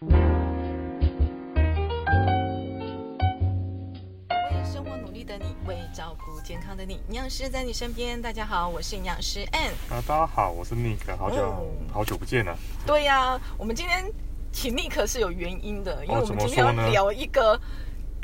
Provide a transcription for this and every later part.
为生活努力的你，为照顾健康的你，营养师在你身边。大家好，我是营养师 Ann。啊，大家好，我是 Nick，好久、哦好久不见了。对呀、我们今天请 Nick 是有原因的，因为哦我们今天要聊一个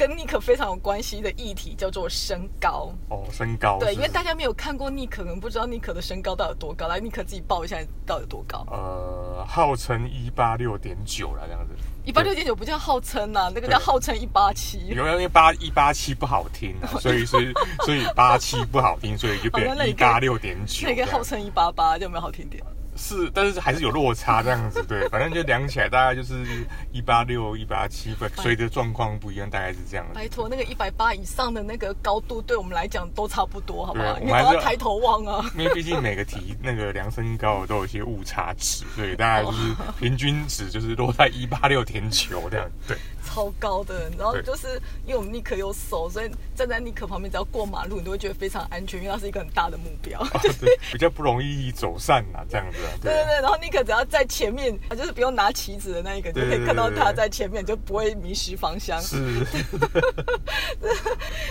跟 Nick 非常有关系的议题，叫做身高。哦，身高对，因为大家没有看过 Nick，可能不知道 Nick 的身高到底有多高。来，Nick 自己报一下到底有多高。呃，号称一八六点九了这样子。一八六点九不叫号称呐、那个叫号称一八七。有因为八一八七不好听啊，所以是所以八七不好听，所以就变好 那你可以一八六点九。那个号称一八八，就有没有好听点？是，但是还是有落差这样子，对，反正就量起来大概就是一八六、一八七，随着状况不一样，大概是这样子。拜托，那个一百八以上的那个高度，对我们来讲都差不多，好不好？对你我们还要抬头望啊。因为毕竟每个题那个量身高都有一些误差值，对大概就是 平均值就是落在一八六点九这样，对。超高的，然后对就是因为我们尼克有手，所以站在尼克旁边，只要过马路，你都会觉得非常安全，因为它是一个很大的目标。对，比较不容易走散呐，这样子啊。对对对，然后尼克只要在前面，就是不用拿旗子的那一个，你就可以看到他在前面，就不会迷失方向。是，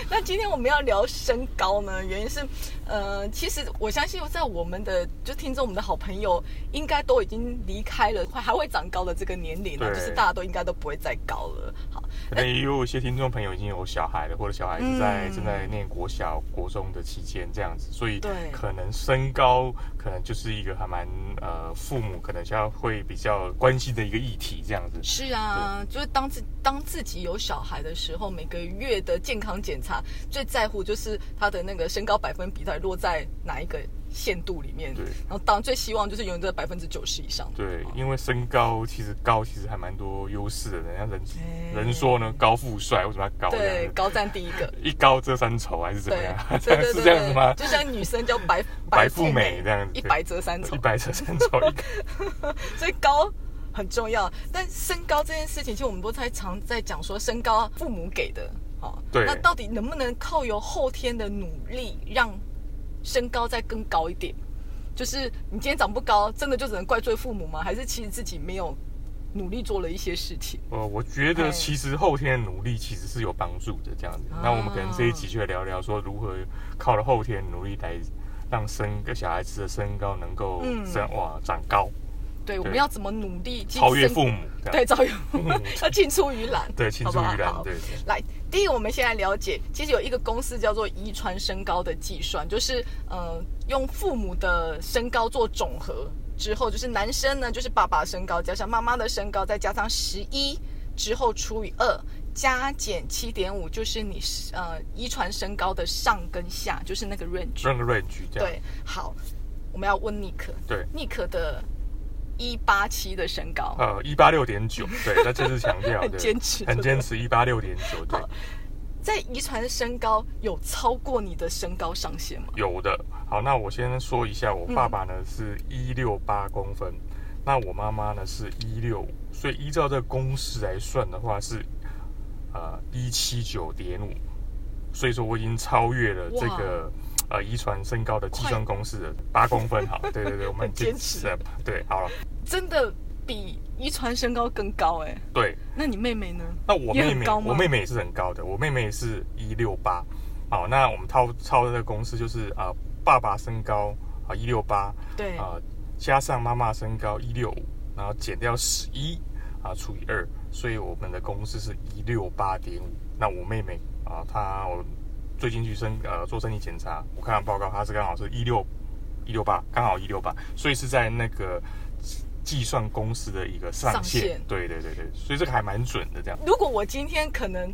那今天我们要聊身高呢，原因是，呃，其实我相信在我们的就听众，我们的好朋友应该都已经离开了还还会长高的这个年龄了，对就是大家都应该都不会再高了。好，可能也有一些听众朋友已经有小孩了，或者小孩子在嗯。正在念国小、国中的期间这样子，所以对。可能身高可能就是一个还蛮呃父母可能需要会比较关心的一个议题这样子。是啊，就是当自当自己有小孩的时候，每个月的健康检查最在乎就是他的那个身高百分比到底落在哪一个限度里面。对然后当然最希望就是永远在百分之九十以上。对，因为身高其实高其实还蛮多优势的，人家人哎人说呢高富帅，为什么要高对，高占第一个。一高遮三丑还是怎么对样？，对 对是这样子吗？就像女生叫白 白富美这样子一白遮三丑一，白遮三丑，一个所以高很重要。但身高这件事情，其实我们都在常在讲说，身高父母给的，好、对那到底能不能靠由后天的努力让身高再更高一点？就是你今天长不高，真的就只能怪罪父母吗？还是其实自己没有努力做了一些事情？呃，我觉哎得其实后天的努力其实是有帮助的，这样子。那我们可能这一集就来聊聊说如何靠了后天努力来让身个小孩子的身高能够嗯长、哇长高，对，我们要怎么努力超越父母。对，超越父母，要青出于蓝，对，青出于蓝，对。对来，第一我们先来了解，其实有一个公式叫做遗传身高的计算，就是呃用父母的身高做总和之后，就是男生呢就是爸爸身高加上妈妈的身高，再加上十一之后除以二。加减七点五就是你呃遗传身高的上跟下，就是那个 range。那个 range。对，好，我们要问尼克，对尼克的一八七的身高，呃，一八六点九，对，那这是强调 很的，坚持很坚持一八六点九，对，在遗传身高有超过你的身高上限吗？有的。好，那我先说一下，我嗯爸爸呢是一六八公分，那我妈妈呢是一六五，所以依照这个公式来算的话是呃一七九点五，所以说我已经超越了这个呃遗传身高的计算公式八公分。好，对对对，我们很坚持了，对，好了，真的比遗传身高更高哎、对，那你妹妹呢？那我妹妹，我妹妹也是很高的，我妹妹是一六八。好，那我们套抄的这个公式就是啊、爸爸身高啊一六八，对，啊，加上妈妈身高一六五，然后减掉十一啊除以二，所以我们的公式是一六八点五。那我妹妹啊，她我最近去身呃做身体检查，我看到报告，她是刚好是一六一六八，刚好一六八，所以是在那个计算公式的一个上上限。对对对对，所以这个还蛮准的这样。如果我今天可能，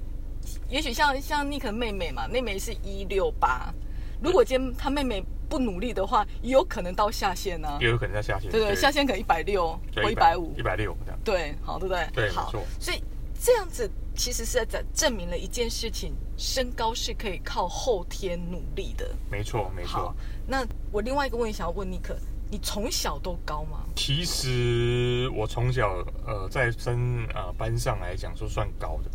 也许像像尼克妹妹嘛，妹妹是一六八，如果今天她妹妹不努力的话，也有可能到下限呢、啊。也有可能在下限。对对，下限可能一百六或一百五一。百六这样。对，好，对不对？对，没好。错。所以这样子其实是在证明了一件事情：身高是可以靠后天努力的。没错，没好错。，那我另外一个问题想要问尼克，你从小都高吗？其实我从小呃在升呃班上来讲说算高的，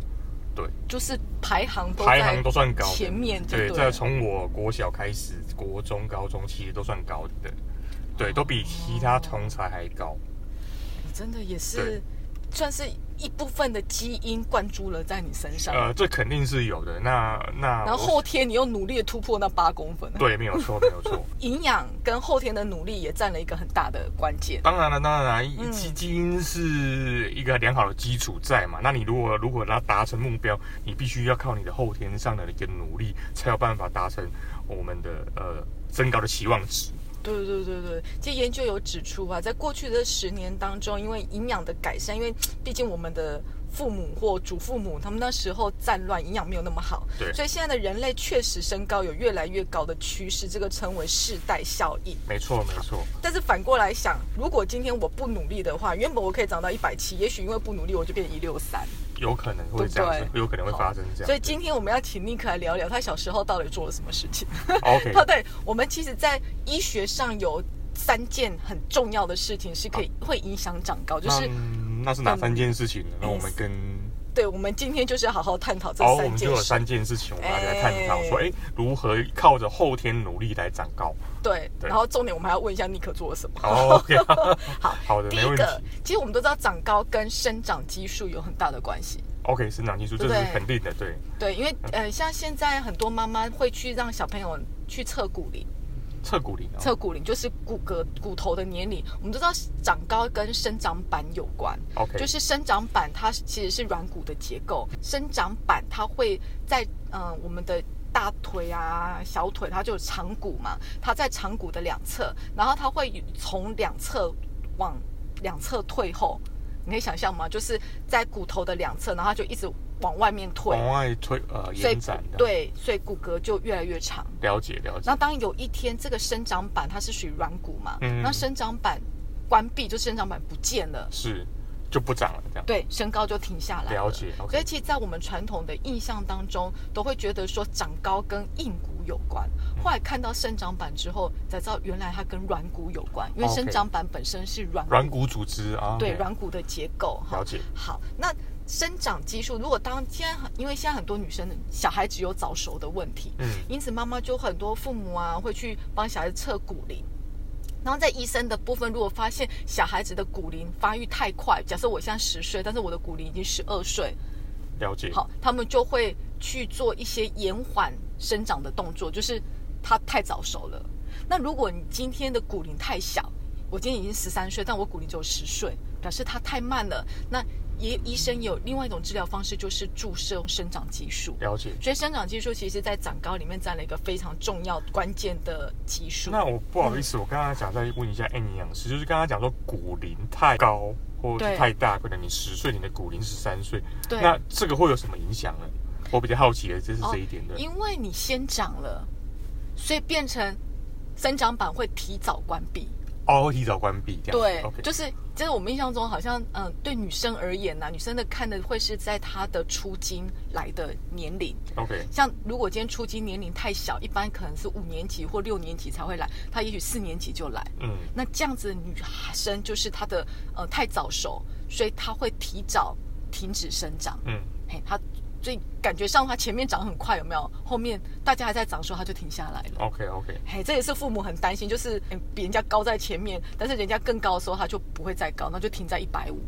对，就是排行都排行都算高。前面就对，对在从我国小开始，国中、高中其实都算高的，对，都比其他同才还高。真的也是对算是一部分的基因灌注了在你身上，呃，这肯定是有的。那那然后后天你又努力的突破那八公分，对，没有错，没有错。营养跟后天的努力也占了一个很大的关键。当然了，当然了，嗯基基因是一个良好的基础在嘛。那你如果如果要达成目标，你必须要靠你的后天上的一个努力，才有办法达成我们的呃增高的期望值。对对对对，其实研究有指出啊，在过去的十年当中，因为营养的改善，因为毕竟我们的父母或祖父母他们那时候战乱，营养没有那么好，对所以现在的人类确实身高有越来越高的趋势，这个称为世代效应。没错，没错。但是反过来想，如果今天我不努力的话，原本我可以长到一百七，也许因为不努力我就变一六三。有可能会这样子，对对有可能会发生这样。所以今天我们要请尼克来聊聊他小时候到底做了什么事情。OK，对，我们其实，在医学上有三件很重要的事情是可以会影响长高，就是那那是哪三件事情呢？那我们跟对，我们今天就是要好好探讨这三件事。们就有三件事情，我们要来探讨哎说，哎，如何靠着后天努力来长高。对，对然后重点我们还要问一下尼克做了什么。哦 OK，好，好的，没问题。第一个，其实我们都知道长高跟生长激素有很大的关系。OK，生长激素这是肯定的，对。对，因为呃，像现在很多妈妈会去让小朋友去测骨龄，测骨龄哦，测骨龄就是骨骼骨头的年龄。我们都知道长高跟生长板有关，OK，就是生长板它其实是软骨的结构，生长板它会在呃我们的大腿啊、小腿，它就有长骨嘛，它在长骨的两侧，然后它会从两侧往两侧退后。你可以想象吗？就是在骨头的两侧，然后它就一直往外面退，往外推呃延展的，，对，所以骨骼就越来越长。了解了解那当有一天这个生长板它是属于软骨嘛，嗯那生长板关闭，就生长板不见了，是就不长了这样。对，身高就停下来了解所以其实，在我们传统的印象当中，都会觉得说长高跟硬骨有关。后来看到生长板之后，才知道原来它跟软骨有关，因为生长板本身是软软骨组织啊，对软骨的结构哈了。解，好，那生长激素，如果当现在很因为现在很多女生小孩子有早熟的问题，嗯，因此妈妈就很多父母啊会去帮小孩子测骨龄。然后在医生的部分，如果发现小孩子的骨龄发育太快，假设我现在十岁，但是我的骨龄已经十二岁，了解，好，他们就会去做一些延缓生长的动作，就是他太早熟了。那如果你今天的骨龄太小，我今天已经十三岁，但我骨龄只有十岁，表示他太慢了。那也医生有另外一种治疗方式，就是注射生长激素。了解。所以生长激素其实在长高里面占了一个非常重要关键的激素。那我不好意思，我刚刚讲再问一下 A 营养师，就是刚刚讲说骨龄太高或者是太大，可能你十岁，你的骨龄十三岁，对，那这个会有什么影响呢？我比较好奇的就是这一点的。因为你先长了，所以变成生长板会提早关闭。哦，会提早关闭这样。对 OK，就是就是我们印象中好像，嗯、对女生而言呐、女生的看的会是在她的出经来的年龄。OK，像如果今天出经年龄太小，一般可能是五年级或六年级才会来，她也许四年级就来。嗯，那这样子的女生就是她的呃太早熟，所以她会提早停止生长。嗯，嘿，她所以感觉上它前面长很快，有没有？后面大家还在长的时候，它就停下来了。OK OK，嘿，这也是父母很担心，就是嗯比人家高在前面，但是人家更高的时候，它就不会再高，那就停在一百五。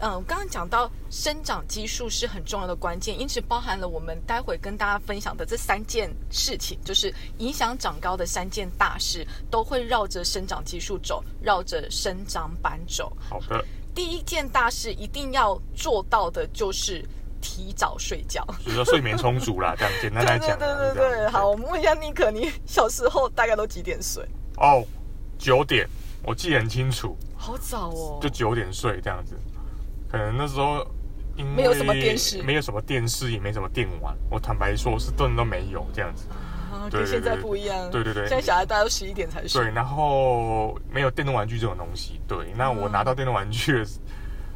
嗯，我刚刚讲到生长激素是很重要的关键，因此包含了我们待会跟大家分享的这三件事情，就是影响长高的三件大事，都会绕着生长激素走，绕着生长板走。好的，第一件大事一定要做到的就是提早睡觉。就是说睡眠充足啦，这样简单来讲啊。对对对好，我们问一下尼克，你小时候大概都几点睡？哦，九点，我记得很清楚，好早哦，就九点睡这样子。可能那时候因为没有什么电视没有什么电视，也没什么电玩。我坦白说，是顿都没有这样子。啊，对对跟现在不一样。对对对现在小孩大家都十一点才睡。对，然后没有电动玩具这种东西。对，那我拿到电动玩具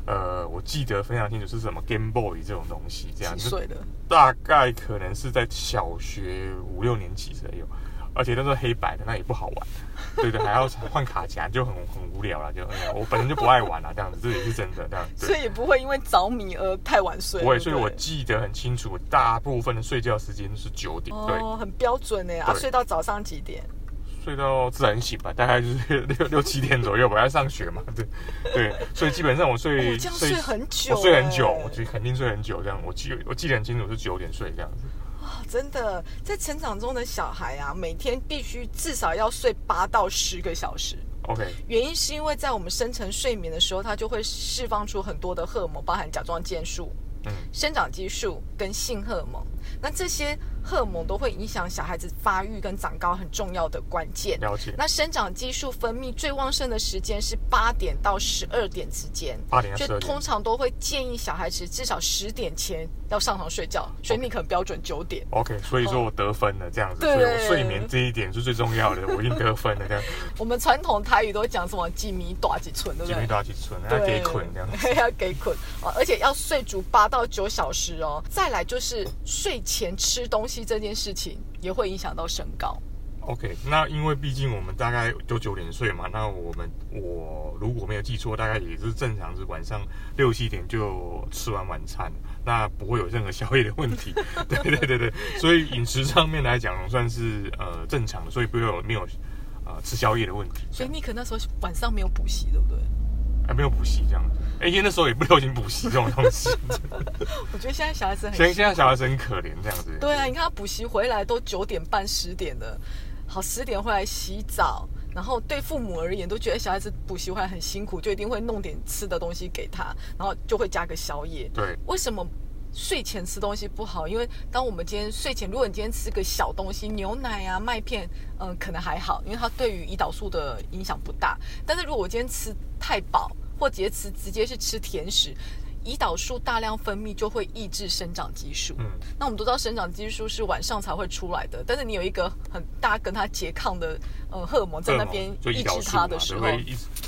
呃，我记得非常清楚是什么 Game Boy 这种东西，这样子？大概可能是在小学五六年级才有，而且那是黑白的，那也不好玩。对对，还要换卡夹，就很很无聊了。就我本身就不爱玩了，这样子，这也是真的。这样子，所以也不会因为着迷而太晚睡。我也，所以我记得很清楚，大部分的睡觉时间是九点。对，哦，很标准呢。啊，对睡到早上几点？睡到自然醒吧，大概就是六六七点左右吧，要上学嘛，对对，所以基本上我睡睡很久我睡很久，就肯定睡很久，这样我记我记得很清楚是九点睡这样子。啊，真的，在成长中的小孩啊，每天必须至少要睡八到十个小时。OK，原因是因为在我们深层睡眠的时候，它就会释放出很多的荷尔蒙，包含甲状腺素、嗯，生长激素跟性荷尔蒙。那这些荷尔蒙都会影响小孩子发育跟长高很重要的关键。了解。那生长激素分泌最旺盛的时间是八点到十二点之间，八点到所以12点通常都会建议小孩子至少十点前要上床睡觉，所以你可能标准九点。OK，所以说我得分了这样子，对所以我睡眠这一点是最重要的，我已经得分了这样。我们传统台语都讲什么“几米短几寸”，对不对几米？短几寸，要给捆这样。子，要给捆哦，而且要睡足八到九小时哦。再来就是睡前吃东西这件事情也会影响到身高。OK，那因为毕竟我们大概都九点睡嘛，那我们我如果没有记错，大概也是正常是晚上六七点就吃完晚餐，那不会有任何宵夜的问题。对对对对，所以饮食上面来讲算是呃正常的，所以不会有没有呃吃宵夜的问题。所以你可那时候晚上没有补习，对不对？还没有补习这样子，哎，因为那时候也不流行补习这种东西。我觉得现在小孩子很现在现在小孩子很可怜这样子。对啊，你看他补习回来都九点半十点了，好十点回来洗澡，然后对父母而言都觉得小孩子补习回来很辛苦，就一定会弄点吃的东西给他，然后就会加个宵夜。对为什么睡前吃东西不好？因为当我们今天睡前，如果你今天吃个小东西，牛奶啊、麦片，嗯、可能还好，因为它对于胰岛素的影响不大。但是如果我今天吃太饱，或直接吃直接是吃甜食。胰岛素大量分泌就会抑制生长激素。嗯那我们都知道生长激素是晚上才会出来的，但是你有一个很大跟它拮抗的呃荷尔蒙在那边抑制它的时候，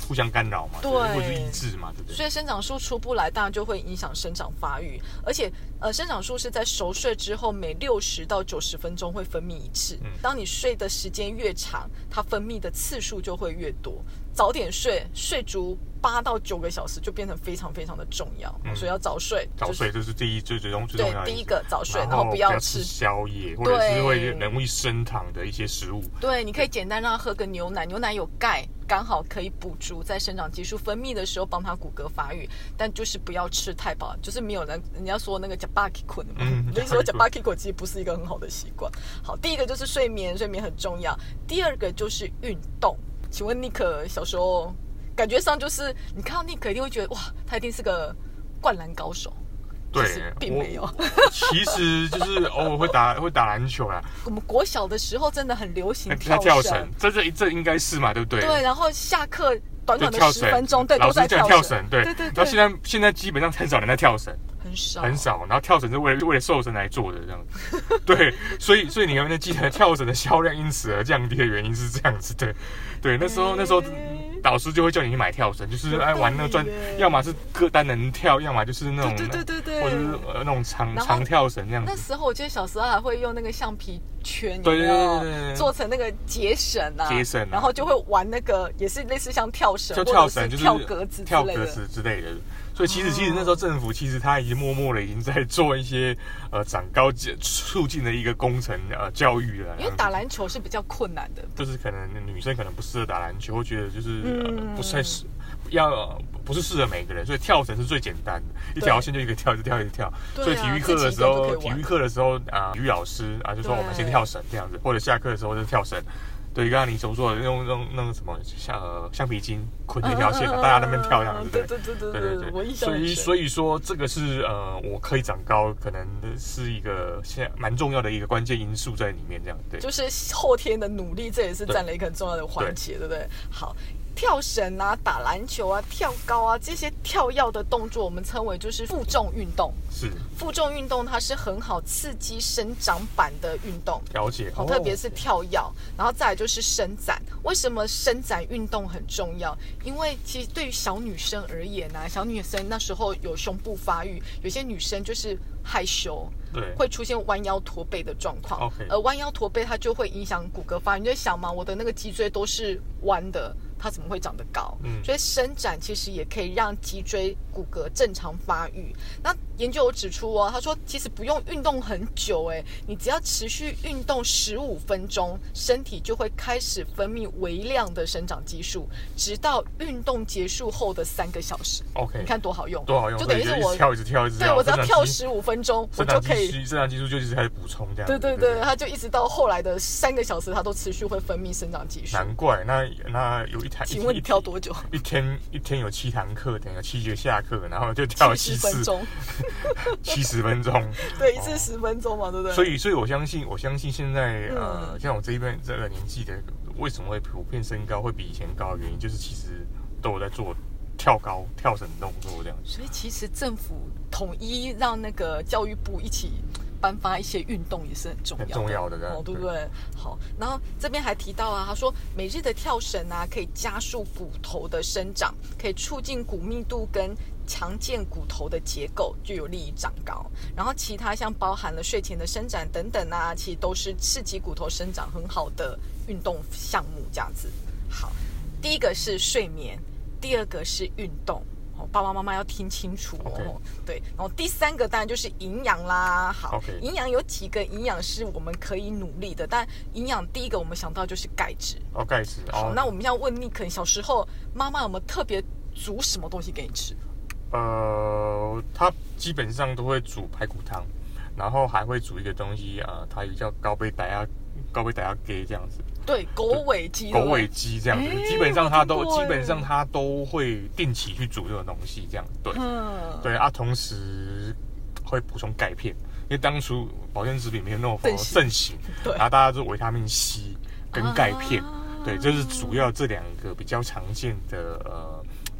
互相干扰嘛，对或者是抑制嘛，对不对？所以生长素出不来，当然就会影响生长发育。而且，呃，生长素是在熟睡之后每六十到九十分钟会分泌一次。嗯当你睡的时间越长，它分泌的次数就会越多。早点睡，睡足八到九个小时就变成非常非常的重要。嗯所以要早睡，早睡这是第一最最重最重要的对第一个早睡，然然后不要吃吃宵夜，或者是会容易升糖的一些食物。对，你可以简单让他喝个牛奶，牛奶有钙，刚好可以补足在生长激素分泌的时候帮他骨骼发育，但就是不要吃太饱，就是没有人人家说那个 jabaki 捆嘛，嗯 所以说 jabaki jabaki 捆其实不是一个很好的习惯。好，第一个就是睡眠，睡眠很重要；第二个就是运动。请问尼克小时候感觉上就是你看到尼克一定会觉得哇，他一定是个灌篮高手。对，并没有。其实就是偶尔会打会打篮球啦，我们国小的时候真的很流行他跳跳绳，这这这应该是嘛，对不对？对，然后下课短短的十分钟，对，老都在跳绳，绳，对。对对对。然后现在现在基本上很少人在跳绳，很少很。少。然后跳绳是为了为了瘦身来做的这样子，对，所以所以你有没有记得跳绳的销量因此而降低的原因是这样子？对，对，那时候那时候哎导师就会叫你去买跳绳，就是有哎玩那个专要么是个单人跳，要么就是那种对对对对或者是。呃那种长长跳绳这样子。那时候我记得小时候还会用那个橡皮圈，有对对对做成那个结绳啊，结绳啊然后就会玩那个，也是类似像跳绳，就跳绳就是跳格子跳格。子之类的。所以其实哦其实那时候政府其实他已经默默的已经在做一些呃长高促进的一个工程呃教育了。因为打篮球是比较困难的，就是可能女生可能不适合打篮球，会觉得就是、不太适要、呃不是适合每个人，所以跳绳是最简单的，一条线就一个跳，一直跳，一直跳。啊所以体育课的时候，体育课的时候啊、体育老师啊就说我们先跳绳这样子，或者下课的时候就跳绳。对，刚刚你所说的用用那个什么橡呃橡皮筋捆一条线，大家那边跳一样子。对对对对对对对所以所以说这个是呃，我可以长高，可能是一个现蛮重要的一个关键因素在里面，这样对。就是后天的努力，这也是占了一个很重要的环节，对不对？好，跳绳啊、打篮球啊、跳高啊这些跳跃的动作，我们称为就是负重运动。是负重运动它是很好刺激生长板的运动，了解，好，哦特别是跳跃，然后再来就是伸展。为什么伸展运动很重要？因为其实对于小女生而言呢、啊，小女生那时候有胸部发育，有些女生就是害羞，对会出现弯腰驼背的状况。OK 而弯腰驼背它就会影响骨骼发育。你就想嘛，我的那个脊椎都是弯的，它怎么会长得高？嗯所以伸展其实也可以让脊椎骨骼正常发育。那研究有指出哦，他说其实不用运动很久，哎，你只要持续运动十五分钟，身体就会开始分泌微量的生长激素，直到运动结束后的三个小时。OK，你看多好用，多好用，就等于是我跳一直跳一直跳，对我只要跳十五分钟，我就可以激素生长激素就一直开始补充这样子。对对对，它就一直到后来的三个小时，它都持续会分泌生长激素。难怪那那有一台，请问你跳多久？一天一天有七堂课，等于有七节下课，然后就跳七七次十分钟，七十分钟。对，一次十分钟嘛，对不对？所以，所以我相信，我相信现在呃，嗯像我这一辈这个年纪的，为什么会普遍身高会比以前高的原因，就是其实都有在做跳高、跳绳动作这样子。所以其实政府统一让那个教育部一起颁发一些运动也是很重要的，很重要的哦，对不对对？好，然后这边还提到啊，他说每日的跳绳啊，可以加速骨头的生长，可以促进骨密度跟强健骨头的结构，就有利于长高。然后其他像包含了睡前的伸展等等啊，其实都是刺激骨头生长很好的运动项目，这样子。好，第一个是睡眠，第二个是运动。哦，爸爸妈妈要听清楚哦。对，然后第三个当然就是营养啦。好营养有几个营养是我们可以努力的，但营养第一个我们想到就是钙质。哦，钙质。好，哦，那我们要问你，可能小时候妈妈有没有特别煮什么东西给你吃？呃，她基本上都会煮排骨汤，然后还会煮一个东西啊、呃，它也叫高杯白鸭高杯白鸭给这样子。对，狗尾鸡。狗尾鸡这样子，哎基本上它都基本上哎它都会定期去煮这种东西，这样对。嗯，对啊，同时会补充钙片，因为当初保健食品没有那么盛行对。然后大家就维他命 C 跟钙片，啊。对，这是主要这两个比较常见的呃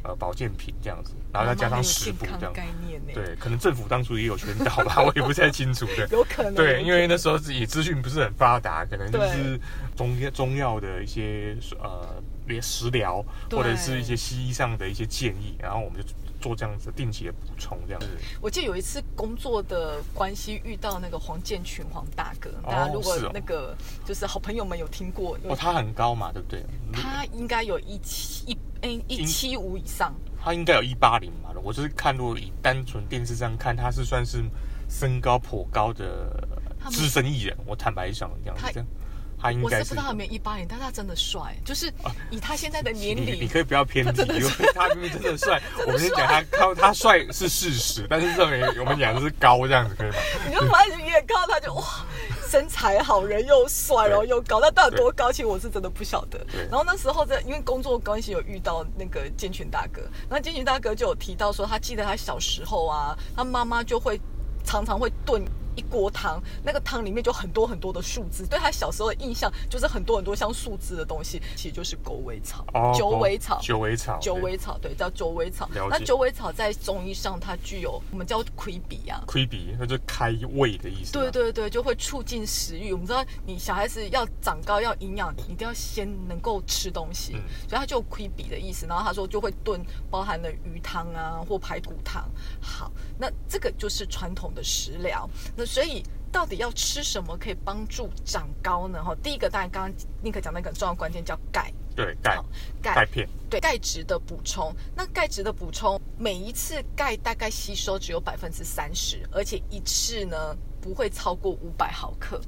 呃保健品这样子，然后再加上食补这样，概念。，对，可能政府当初也有宣导吧，我也不太清楚的。有可能。对，因为那时候自己资讯不是很发达，可能就是中药中药的一些呃连食疗，或者是一些西医上的一些建议，然后我们就做这样子定期的补充，这样子。我记得有一次工作的关系遇到那个黄建群黄大哥，哦大家如果是哦那个就是好朋友们有听过，哦，他很高嘛，对不对？他应该有一七一哎一七五以上，他应该有一八零嘛，我就是看如果以单纯电视上看，他是算是身高颇高的资深艺人。我坦白讲，这样子他这样，他应该是我是不知道他有没有一八年，但是他真的帅，就是以他现在的年龄，你你可以不要偏题，他真的因为他明明真的帅。我们先讲他他他帅是事实，但是认为我们讲的是高这样子可以吗？你就发现一眼看到他就哇，身材好，人又帅，然后又高，那到底多高？其实我是真的不晓得。然后那时候在因为工作关系有遇到那个健群大哥，然后建群大哥就有提到说，他记得他小时候啊，他妈妈就会常常会炖。一锅汤，那个汤里面就很多很多的树枝，对他小时候的印象就是很多很多像树枝的东西，其实就是狗尾草、哦，九尾草、九尾草，对九尾草，对，叫九尾草。那九尾草在中医上它具有我们叫亏比啊，亏鼻，那就是开胃的意思。对，对对，就会促进食欲。我们知道，你小孩子要长高要营养，你一定要先能够吃东西，嗯所以它就有亏比的意思。然后他说就会炖包含了鱼汤啊或排骨汤。好，那这个就是传统的食疗。那所以到底要吃什么可以帮助长高呢？哈，第一个当然刚刚宁可讲那个很重要关键叫钙。对钙钙钙片，对钙质的补充，那钙质的补充，每一次钙大概吸收只有百分之三十，而且一次呢不会超过五百毫克。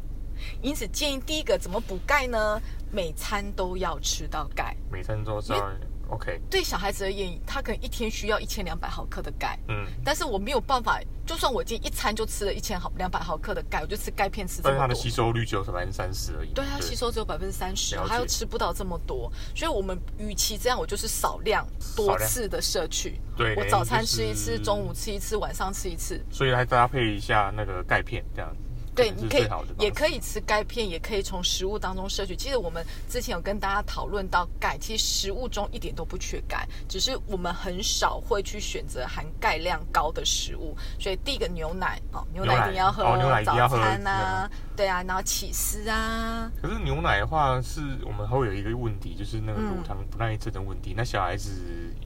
因此建议第一个怎么补钙呢？每餐都要吃到钙。每餐都稍微 OK，对小孩子而言，他可能一天需要一千两百毫克的钙，嗯，但是我没有办法，就算我今天一餐就吃了一千毫两百毫克的钙，我就吃钙片吃这么多但是它的吸。收率只有百分之三十而已。对它吸收只有百分之三十，它又吃不到这么多，所以我们与其这样，我就是少量多次的摄取。对我早餐吃一次，就是中午吃一次，晚上吃一次。所以来搭配一下那个钙片，这样子。对，你可以也可以吃钙片，也可以从食物当中摄取。其实我们之前有跟大家讨论到钙，其实食物中一点都不缺钙，只是我们很少会去选择含钙量高的食物。所以第一个牛奶哦，牛奶一定要喝，哦牛奶一定要喝早餐啊，对啊，然后起司啊，可是牛奶的话，是我们会有一个问题，就是那个嗯乳糖不耐症的问题。那小孩子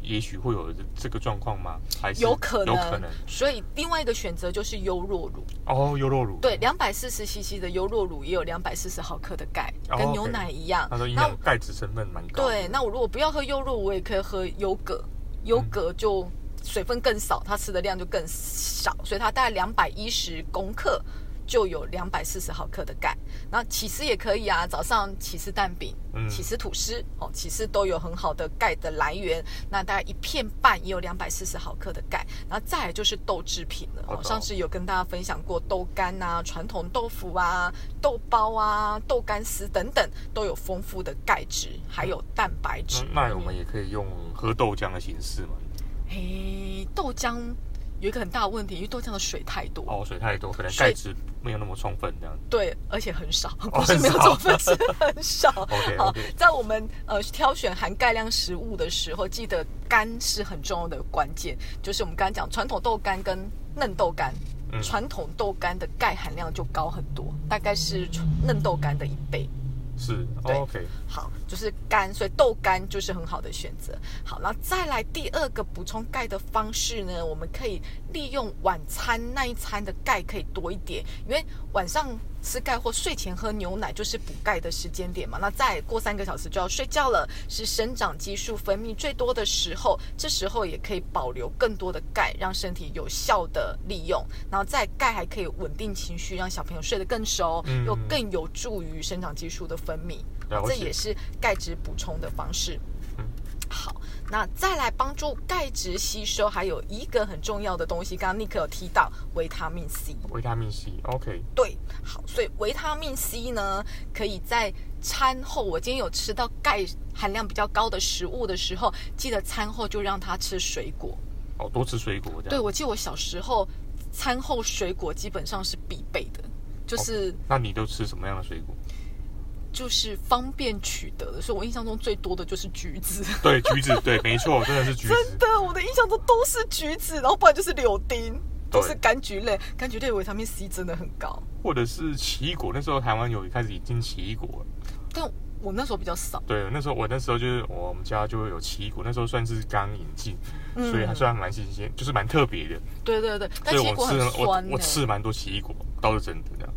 也许会有这个状况吗？还是有可能，有可能所以另外一个选择就是优酪乳。哦，优酪乳对，两百四十 CC 的优酪乳也有两百四十毫克的钙，哦跟牛奶一样。他说营那养钙质成分蛮高。对，那我如果不要喝优酪乳，我也可以喝优格，优格就水分更少，它吃的量就更少，所以它大概两百一十公克就有两百四十毫克的钙。那起司也可以啊，早上起司蛋饼、嗯起司吐司哦，起司都有很好的钙的来源。那大概一片半也有两百四十毫克的钙。然后再来就是豆制品了上次有跟大家分享过豆干啊、传统豆腐啊、豆包啊、豆干丝等等，都有丰富的钙质，还有蛋白质。那那我们也可以用喝豆浆的形式嘛？嘿，豆浆有一个很大的问题，因为豆浆的水太多。哦，水太多，可能水钙质没有那么充分这样。对，而且很少，哦 不是没有充分，是很少。OK，好在我们呃挑选含钙量食物的时候，记得干是很重要的关键。就是我们刚刚讲传统豆干跟嫩豆干，嗯传统豆干的钙含量就高很多，大概是嫩豆干的一倍。是对。哦 OK，好，就是干，所以豆干就是很好的选择。好，那再来第二个补充钙的方式呢，我们可以利用晚餐那一餐的钙可以多一点，因为晚上吃钙或睡前喝牛奶就是补钙的时间点嘛。那再过三个小时就要睡觉了，是生长激素分泌最多的时候，这时候也可以保留更多的钙，让身体有效的利用。然后再钙还可以稳定情绪，让小朋友睡得更熟，嗯又更有助于生长激素的分泌。这也是钙质补充的方式。嗯好，那再来帮助钙质吸收，还有一个很重要的东西，刚刚尼克有提到维他命 C。维他命 C OK，对，好，所以维他命 C 呢，可以在餐后，我今天有吃到钙含量比较高的食物的时候，记得餐后就让他吃水果。哦，多吃水果这对，我记得我小时候餐后水果基本上是必备的，就是、那你都吃什么样的水果？就是方便取得的，所以我印象中最多的就是橘子。对，橘子，对，没错，真的是橘子。真的，我的印象中都是橘子，然后不然就是柳丁，都是柑橘类。柑橘类维他命 C 真的很高，或者是奇异果，那时候台湾有开始引进奇异果了。但我那时候比较少。对，那时候我那时候就是我们家就会有奇异果，那时候算是刚引进，所以还算蛮新鲜，就是蛮特别的。对对对，所但奇异果很以我吃我酸。我吃蛮多奇异果，倒是真的这样。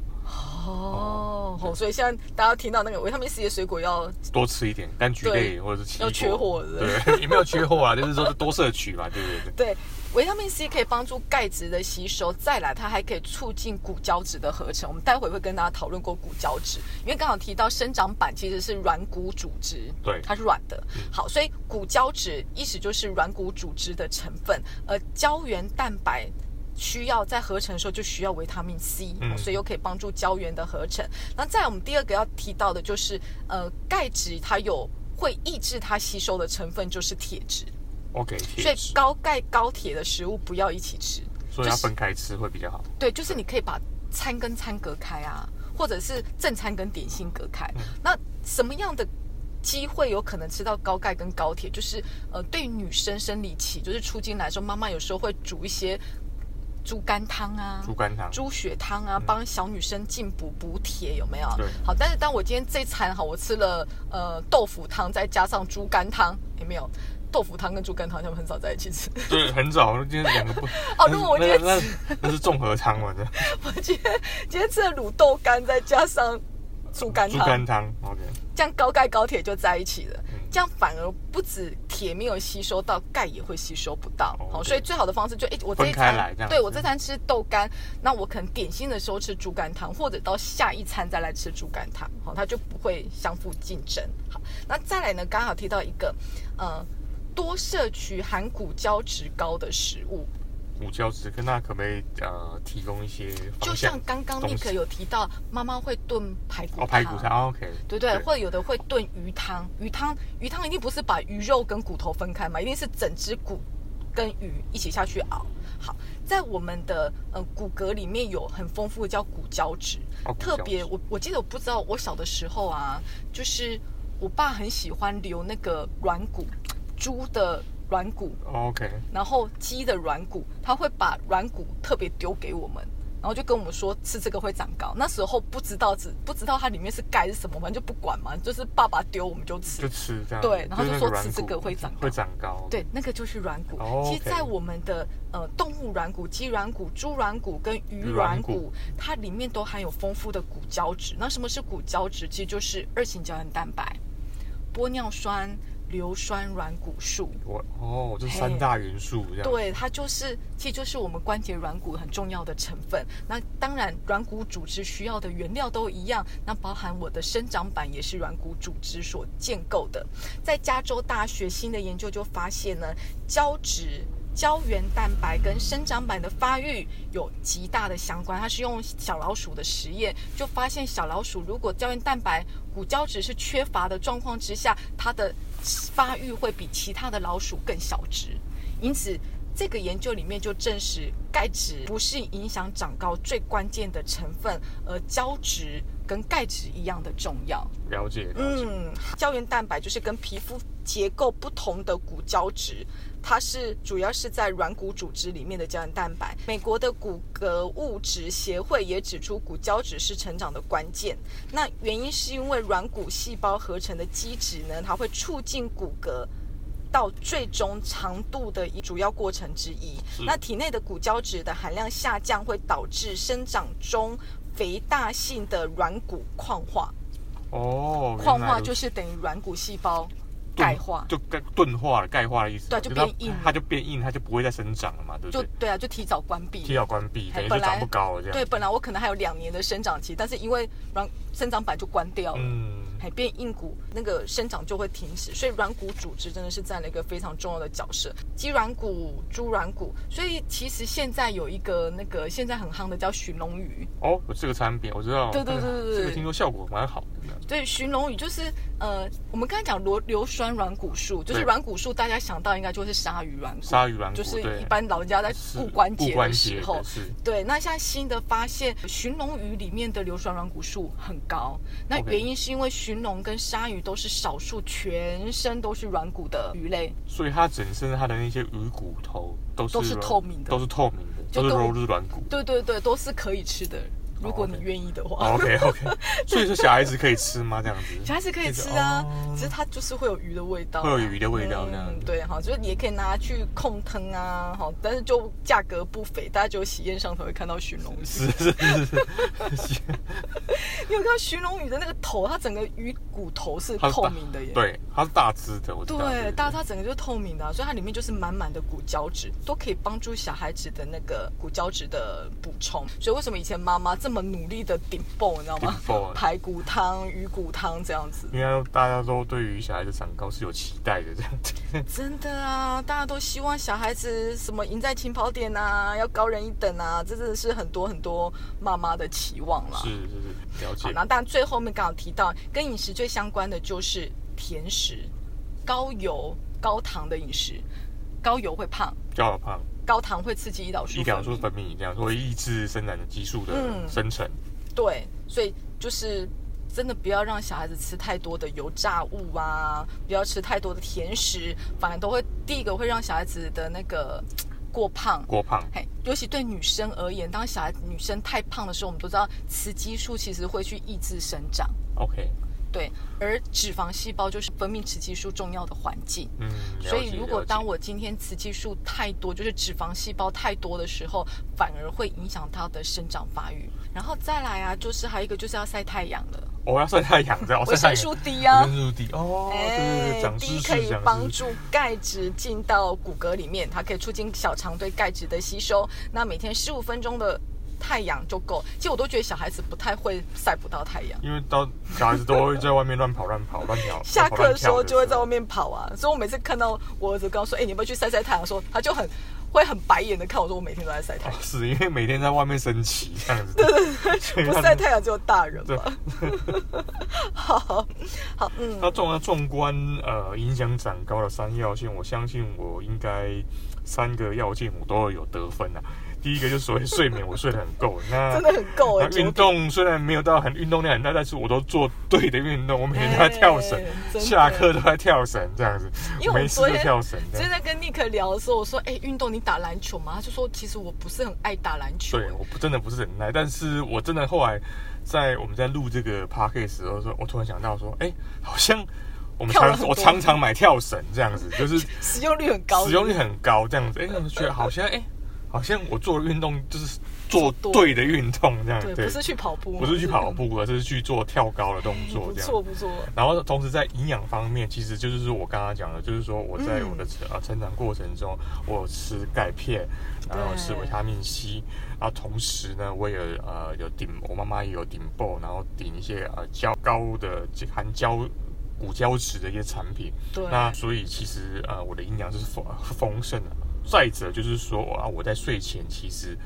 哦，好所以现在大家听到那个维他命 C 的水果要多吃一点柑橘类或者是奇异果，要缺货的对，也没有缺货啊，就是说多摄取嘛，对对对。对，维他命 C 可以帮助钙质的吸收，再来它还可以促进骨胶质的合成。我们待会会跟大家讨论过骨胶质，因为刚好提到生长板其实是软骨组织，对它是软的。好，所以骨胶质意思就是软骨组织的成分，而胶原蛋白。需要在合成的时候就需要维他命 C，、嗯所以又可以帮助胶原的合成。那再我们第二个要提到的就是，呃，钙质它有会抑制它吸收的成分就是铁质。OK，所以，高钙高铁的食物不要一起吃。所以要分开吃会比较好。对，就是你可以把餐跟餐隔开啊，或者是正餐跟点心隔开。那什么样的机会有可能吃到高钙跟高铁？就是呃，对于女生生理期就是出经来说，妈妈有时候会煮一些猪肝汤啊，猪肝汤，猪血汤啊，帮小女生进补补铁，有没有？对好，但是当我今天这餐哈，我吃了呃豆腐汤，再加上猪肝汤，有没有？豆腐汤跟猪肝汤他们很少在一起吃。对，很早，今天两个不。哦如果我今天那那那是综合汤嘛，这 我今天今天吃了卤豆干，再加上猪肝猪汤，肝汤，OK，这样高钙高铁就在一起了。嗯。这样反而不止铁没有吸收到，钙也会吸收不到。哦好，对。所以最好的方式就，哎，我这一餐对我这餐吃豆干，那我可能点心的时候吃猪肝汤，或者到下一餐再来吃猪肝汤，好，它就不会相互竞争。好，那再来呢，刚好提到一个，呃，多摄取含骨胶质高的食物，骨胶质，跟那可不可以呃提供一些就像？刚刚东 Nick 有提到，妈妈会炖排骨哦，排骨汤哦，OK，对不对？或者有的会炖鱼汤，鱼汤鱼汤一定不是把鱼肉跟骨头分开嘛，一定是整只骨跟鱼一起下去熬。好，在我们的呃骨骼里面有很丰富的叫骨胶质，特别我我记得我不知道我小的时候啊，就是我爸很喜欢留那个软骨，猪的软骨，哦 OK，然后鸡的软骨，他会把软骨特别丢给我们。然然后就跟我们说吃这个会长高。那时候不知道只不知道它里面是钙是什么，反正就不管嘛，就是爸爸丢我们就吃。就吃这样。对然后就说吃这个会长高会长高。对，那个就是软骨。哦其实在我们的呃动物软骨、鸡软骨、猪软骨跟鱼鱼软骨，它里面都含有丰富的骨胶质。那什么是骨胶质？其实就是二型胶原蛋白、玻尿酸、硫酸软骨素。我哦，这三大元素这样。对，它就是，其实就是我们关节软骨很重要的成分。那当然，软骨组织需要的原料都一样，那包含我的生长板也是软骨组织所建构的。在加州大学新的研究就发现呢，胶质。胶原蛋白跟生长板的发育有极大的相关，它是用小老鼠的实验就发现，小老鼠如果胶原蛋白、骨胶质是缺乏的状况之下，它的发育会比其他的老鼠更小只。因此，这个研究里面就证实，钙质不是影响长高最关键的成分，而胶质跟钙质一样的重要。了解了解。嗯，胶原蛋白就是跟皮肤结构不同的骨胶质，它是主要是在软骨组织里面的胶原蛋白。美国的骨骼物质协会也指出，骨胶质是成长的关键。那原因是因为软骨细胞合成的基质呢，它会促进骨骼。到最终长度的一主要过程之一，那体内的骨胶质的含量下降，会导致生长中肥大性的软骨矿化。哦，矿化就是等于软骨细胞钝钙化，就钙钝化了，钙化的意思嘛。对就变硬了它就变硬，它就不会再生长了嘛，对不对？就对啊，就提早关闭提。早关闭，等于就长不高了这样。对，本来我可能还有两年的生长期，但是因为软生长板就关掉了。嗯，还变硬骨，那个生长就会停止，所以软骨组织真的是占了一个非常重要的角色。鸡软骨、猪软骨，所以其实现在有一个那个现在很夯的叫寻龙鱼，哦，有这个产品我知道。对对对对对这个听说效果蛮好的。对，寻龙鱼就是呃，我们刚才讲硫硫酸软骨素，就是软骨素，大家想到应该就是鲨鱼软骨，鲨鱼软骨就是一般老人家在骨关节的时候是对，那现在新的发现，寻龙鱼里面的硫酸软骨素很高。那原因是因为鲟龙跟鲨鱼都是少数全身都是软骨的鱼类，所以它整身它的那些鱼骨头都是都是透明的都是透明的，就跟都是软骨。对对对，都是可以吃的，如果你愿意的话。OK OK，所以说小孩子可以吃吗？这样子？小孩子可以吃啊，哦只是它就是会有鱼的味道啊，会有鱼的味道这样嗯，对，好，就是你也可以拿去控汤啊，好，但是就价格不菲，大家只有喜宴上头会看到寻龙鱼。是是是是，你有看到寻龙鱼的那个头，它整个鱼骨头是透明的耶。对，它是大只的，我知道。对，但是它整个就是透明的啊、所以它里面就是满满的骨胶质，都可以帮助小孩子的那个骨胶质的补充。所以为什么以前妈妈这么努力的顶爆，你知道吗？排骨汤、鱼骨汤这样子。应该大家都对于小孩子长高是有期待的，这样子。真的啊，大家都希望小孩子什么赢在起跑点啊，要高人一等啊，这真的是很多很多妈妈的期望了。是是是，了好，解。那当然最后面刚好提到跟饮食最相关的就是甜食，高油高糖的饮食，高油会胖，较胖，高糖会刺激胰岛素胰岛素分泌这样会抑制生产的激素的嗯生成。对，所以就是真的不要让小孩子吃太多的油炸物啊，不要吃太多的甜食，反而都会第一个会让小孩子的那个过胖。过胖，嘿，尤其对女生而言，当小孩女生太胖的时候，我们都知道雌激素其实会去抑制生长，OK，对，而脂肪细胞就是分泌雌激素重要的环境。嗯，所以，如果当我今天雌激素太多，就是脂肪细胞太多的时候，反而会影响它的生长发育。然后再来啊，就是还有一个就是要晒太阳了，我要晒太阳，这样维生素 D 啊维。生素 D 哦，对对对，，D，可以。帮助钙质进到骨骼里面，它可以促进小肠对钙质的吸收。那每天十五分钟的太阳就够。其实我都觉得小孩子不太会晒不到太阳。因为到小孩子都会在外面乱跑乱跑乱跳，下课的时候就会在外面。跑啊，所以我每次看到我儿子刚说：“哎、你要不要去晒晒太阳？”说，他就很会很白眼的看我说：“我每天都在晒太阳。哦是因为每天在外面升旗这样子，对对对不晒太阳只有大人吧？好好，嗯，那纵纵观呃影响长高的三要件，我相信我应该三个要件我都有得分啊。第一个就是所谓睡眠，我睡得很够。那真的很够哎、那运动虽然没有到很运动量很大，但是我都做对的运动，我每天都在跳绳下课都在跳绳这样子，因为我没事就昨天跳绳这样。之前在跟尼克聊的时候，我说：“哎、运动你打篮球吗？”他就说：“其实我不是很爱打篮球。”对，我不真的不是很爱，但是我真的后来在我们在录这个 podcast 的时候，说我突然想到说，哎、好像我们常我常常买跳绳这样子，就是 使用率很高，使用率很高这样子，哎、我就觉得好像哎、好像我做的运动就是做做对的运动这样，对，不是去跑步，不是去跑步，而是去做跳高的动作这样。错不错。然后同时在营养方面，其实就是我刚刚讲的，就是说我在嗯我的成呃成长过程中，我有吃钙片，然后吃维他命 C，然后同时呢，我也呃有顶，我妈妈也有顶爆，然后顶一些呃胶高的含胶骨胶质的一些产品。对，那所以其实呃我的营养是丰丰盛的。再者就是说啊，我在睡前其实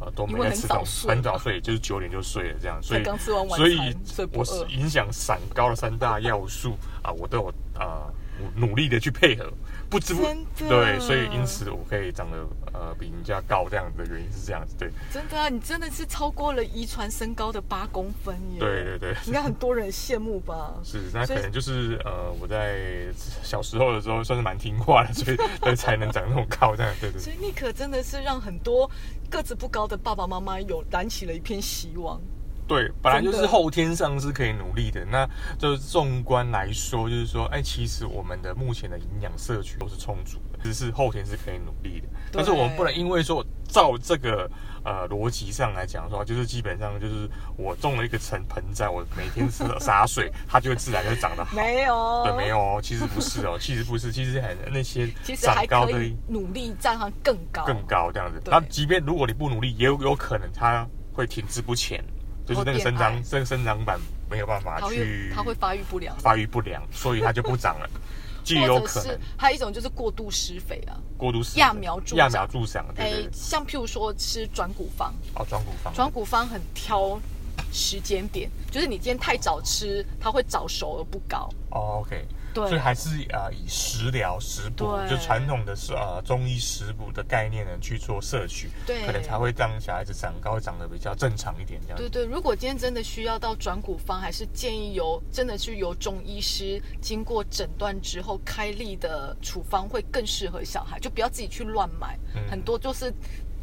呃都没在吃早睡很早睡，就是九点就睡了这样，所以刚吃完晚餐，所以我是。影响三高的三大要素啊，我都有啊、呃努力的去配合，不知不对，所以因此我可以长得呃比人家高这样子的原因是这样子，对真的啊，你真的是超过了遗传身高的八公分耶！对对对，应该很多人羡慕吧？是那可能就是呃我在小时候的时候算是蛮听话的，所以 所以才能长那么高这样，对对对所以尼可真的是让很多个子不高的爸爸妈妈有燃起了一片希望。对，本来就是后天上是可以努力的，那就是纵观来说，就是说，哎，其实我们的目前的营养摄取都是充足的，只是后天是可以努力的。但是我们不能因为说照这个呃逻辑上来讲说，就是基本上就是我种了一个盆盆栽，我每天吃洒水，它就会自然就长得好。没有，对，没有哦，其实不是哦，其实不是，其实很那些长高的努力站上更高，更高这样子。那即便如果你不努力，也有有可能它会停滞不前，就是那个生长这个生长板没有办法去它会发育不良，发育不良，所以它就不长了，就或者是有可能。还有一种就是过度施肥啊。过度施揠苗助长。揠苗助长，哎对，，像譬如说吃转骨方，哦，转骨方，转骨方很挑时间点，就是你今天太早吃，它会早熟而不高。哦，OK，对所以还是呃以食疗食补，就传统的是呃中医食补的概念呢去做摄取，对。可能才会让小孩子长高长得比较正常一点这样。子。对对，如果今天真的需要到转骨方，还是建议由真的是由中医师经过诊断之后开立的处方会更适合小孩，就不要自己去乱买，嗯。很多就是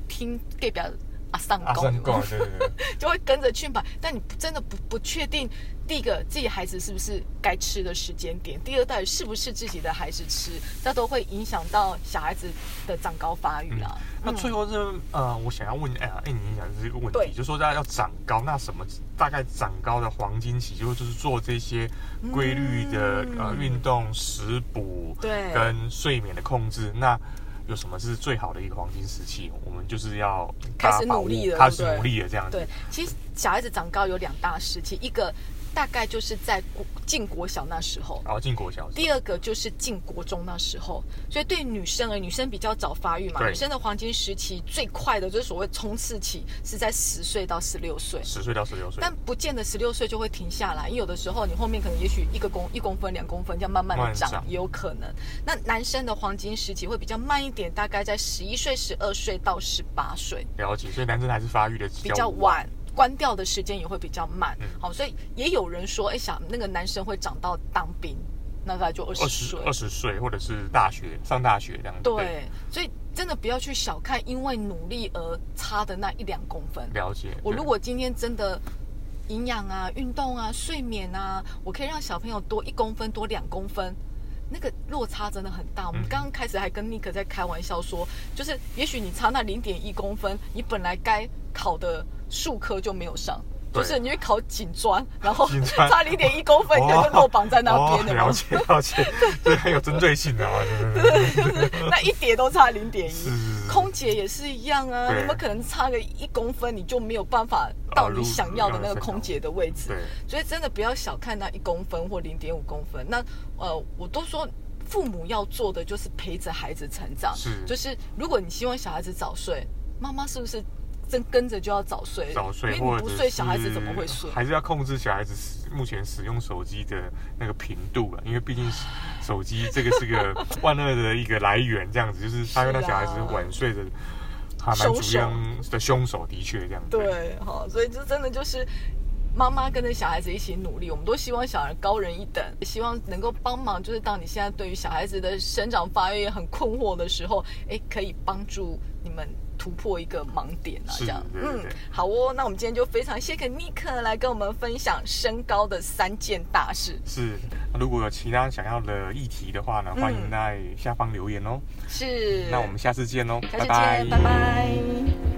听给表阿上阿三公，对对对，就会跟着去买，但你不真的不不确定，第一个自己孩子是不是该吃的时间点，第二到底是不是自己的孩子吃，这都会影响到小孩子的长高发育啊。那最后是呃，我想要问，哎，哎，你讲的这个问对题，就说大家要长高，那什么大概长高的黄金期，就就是做这些规律的、嗯呃运动、食补，对跟睡眠的控制，那。有什么是最好的一个黄金时期？我们就是要开始努力了开始努力了这样子。对，其实小孩子长高有两大时期，一个大概就是在国进国小那时候。然后进国小，第二个就是进国中那时候，所以对女生而女生比较早发育嘛，女生的黄金时期最快的就是所谓冲刺期，是在十岁到十六岁。十岁到十六岁，但不见得十六岁就会停下来，因为有的时候你后面可能也许一个公一公分、两公分这样慢慢的长，慢慢长也有可能。那男生的黄金时期会比较慢一点，大概在十一岁、十二岁到十八岁，了解，所以男生还是发育的比较晚。关掉的时间也会比较慢，嗯好，所以也有人说，哎，想那个男生会长到当兵，那大概就二十岁，二十岁或者是大学上大学这样子。对，所以真的不要去小看因为努力而差的那一两公分。了解。我如果今天真的营养啊、运动啊、睡眠啊，我可以让小朋友多一公分、多两公分，那个落差真的很大。我们嗯刚刚开始还跟尼克在开玩笑说，就是也许你差那零点一公分，你本来该考的数科就没有上。就是你会考警专，然后差零点一公分，你就落榜在那边的了。解了解，对很有针对性的啊，对对对对 那一叠都差零点一是是。是空姐也是一样啊，你们可能差个一公分，你就没有办法到你想要的那个空姐的位置。对，所以真的不要小看那一公分或零点五公分。那呃，我都说父母要做的就是陪着孩子成长，是就是如果你希望小孩子早睡，妈妈是不是真跟着就要早睡？早睡因为或者你不睡，小孩子怎么会睡？还是要控制小孩子目前使用手机的那个频度了，因为毕竟手机 这个是个万恶的一个来源，这样子就是他会让小孩子晚睡的还蛮主要的凶手，的确这样。对，好，所以这真的就是妈妈跟着小孩子一起努力，我们都希望小孩高人一等，希望能够帮忙，就是当你现在对于小孩子的生长发育很困惑的时候，哎，可以帮助你们。突破一个盲点啊，这样，嗯，好哦，那我们今天就非常谢谢尼克来跟我们分享身高的三件大事。是，如果有其他想要的议题的话呢，欢迎在下方留言哦。是，那我们下次见哦，拜拜，拜拜。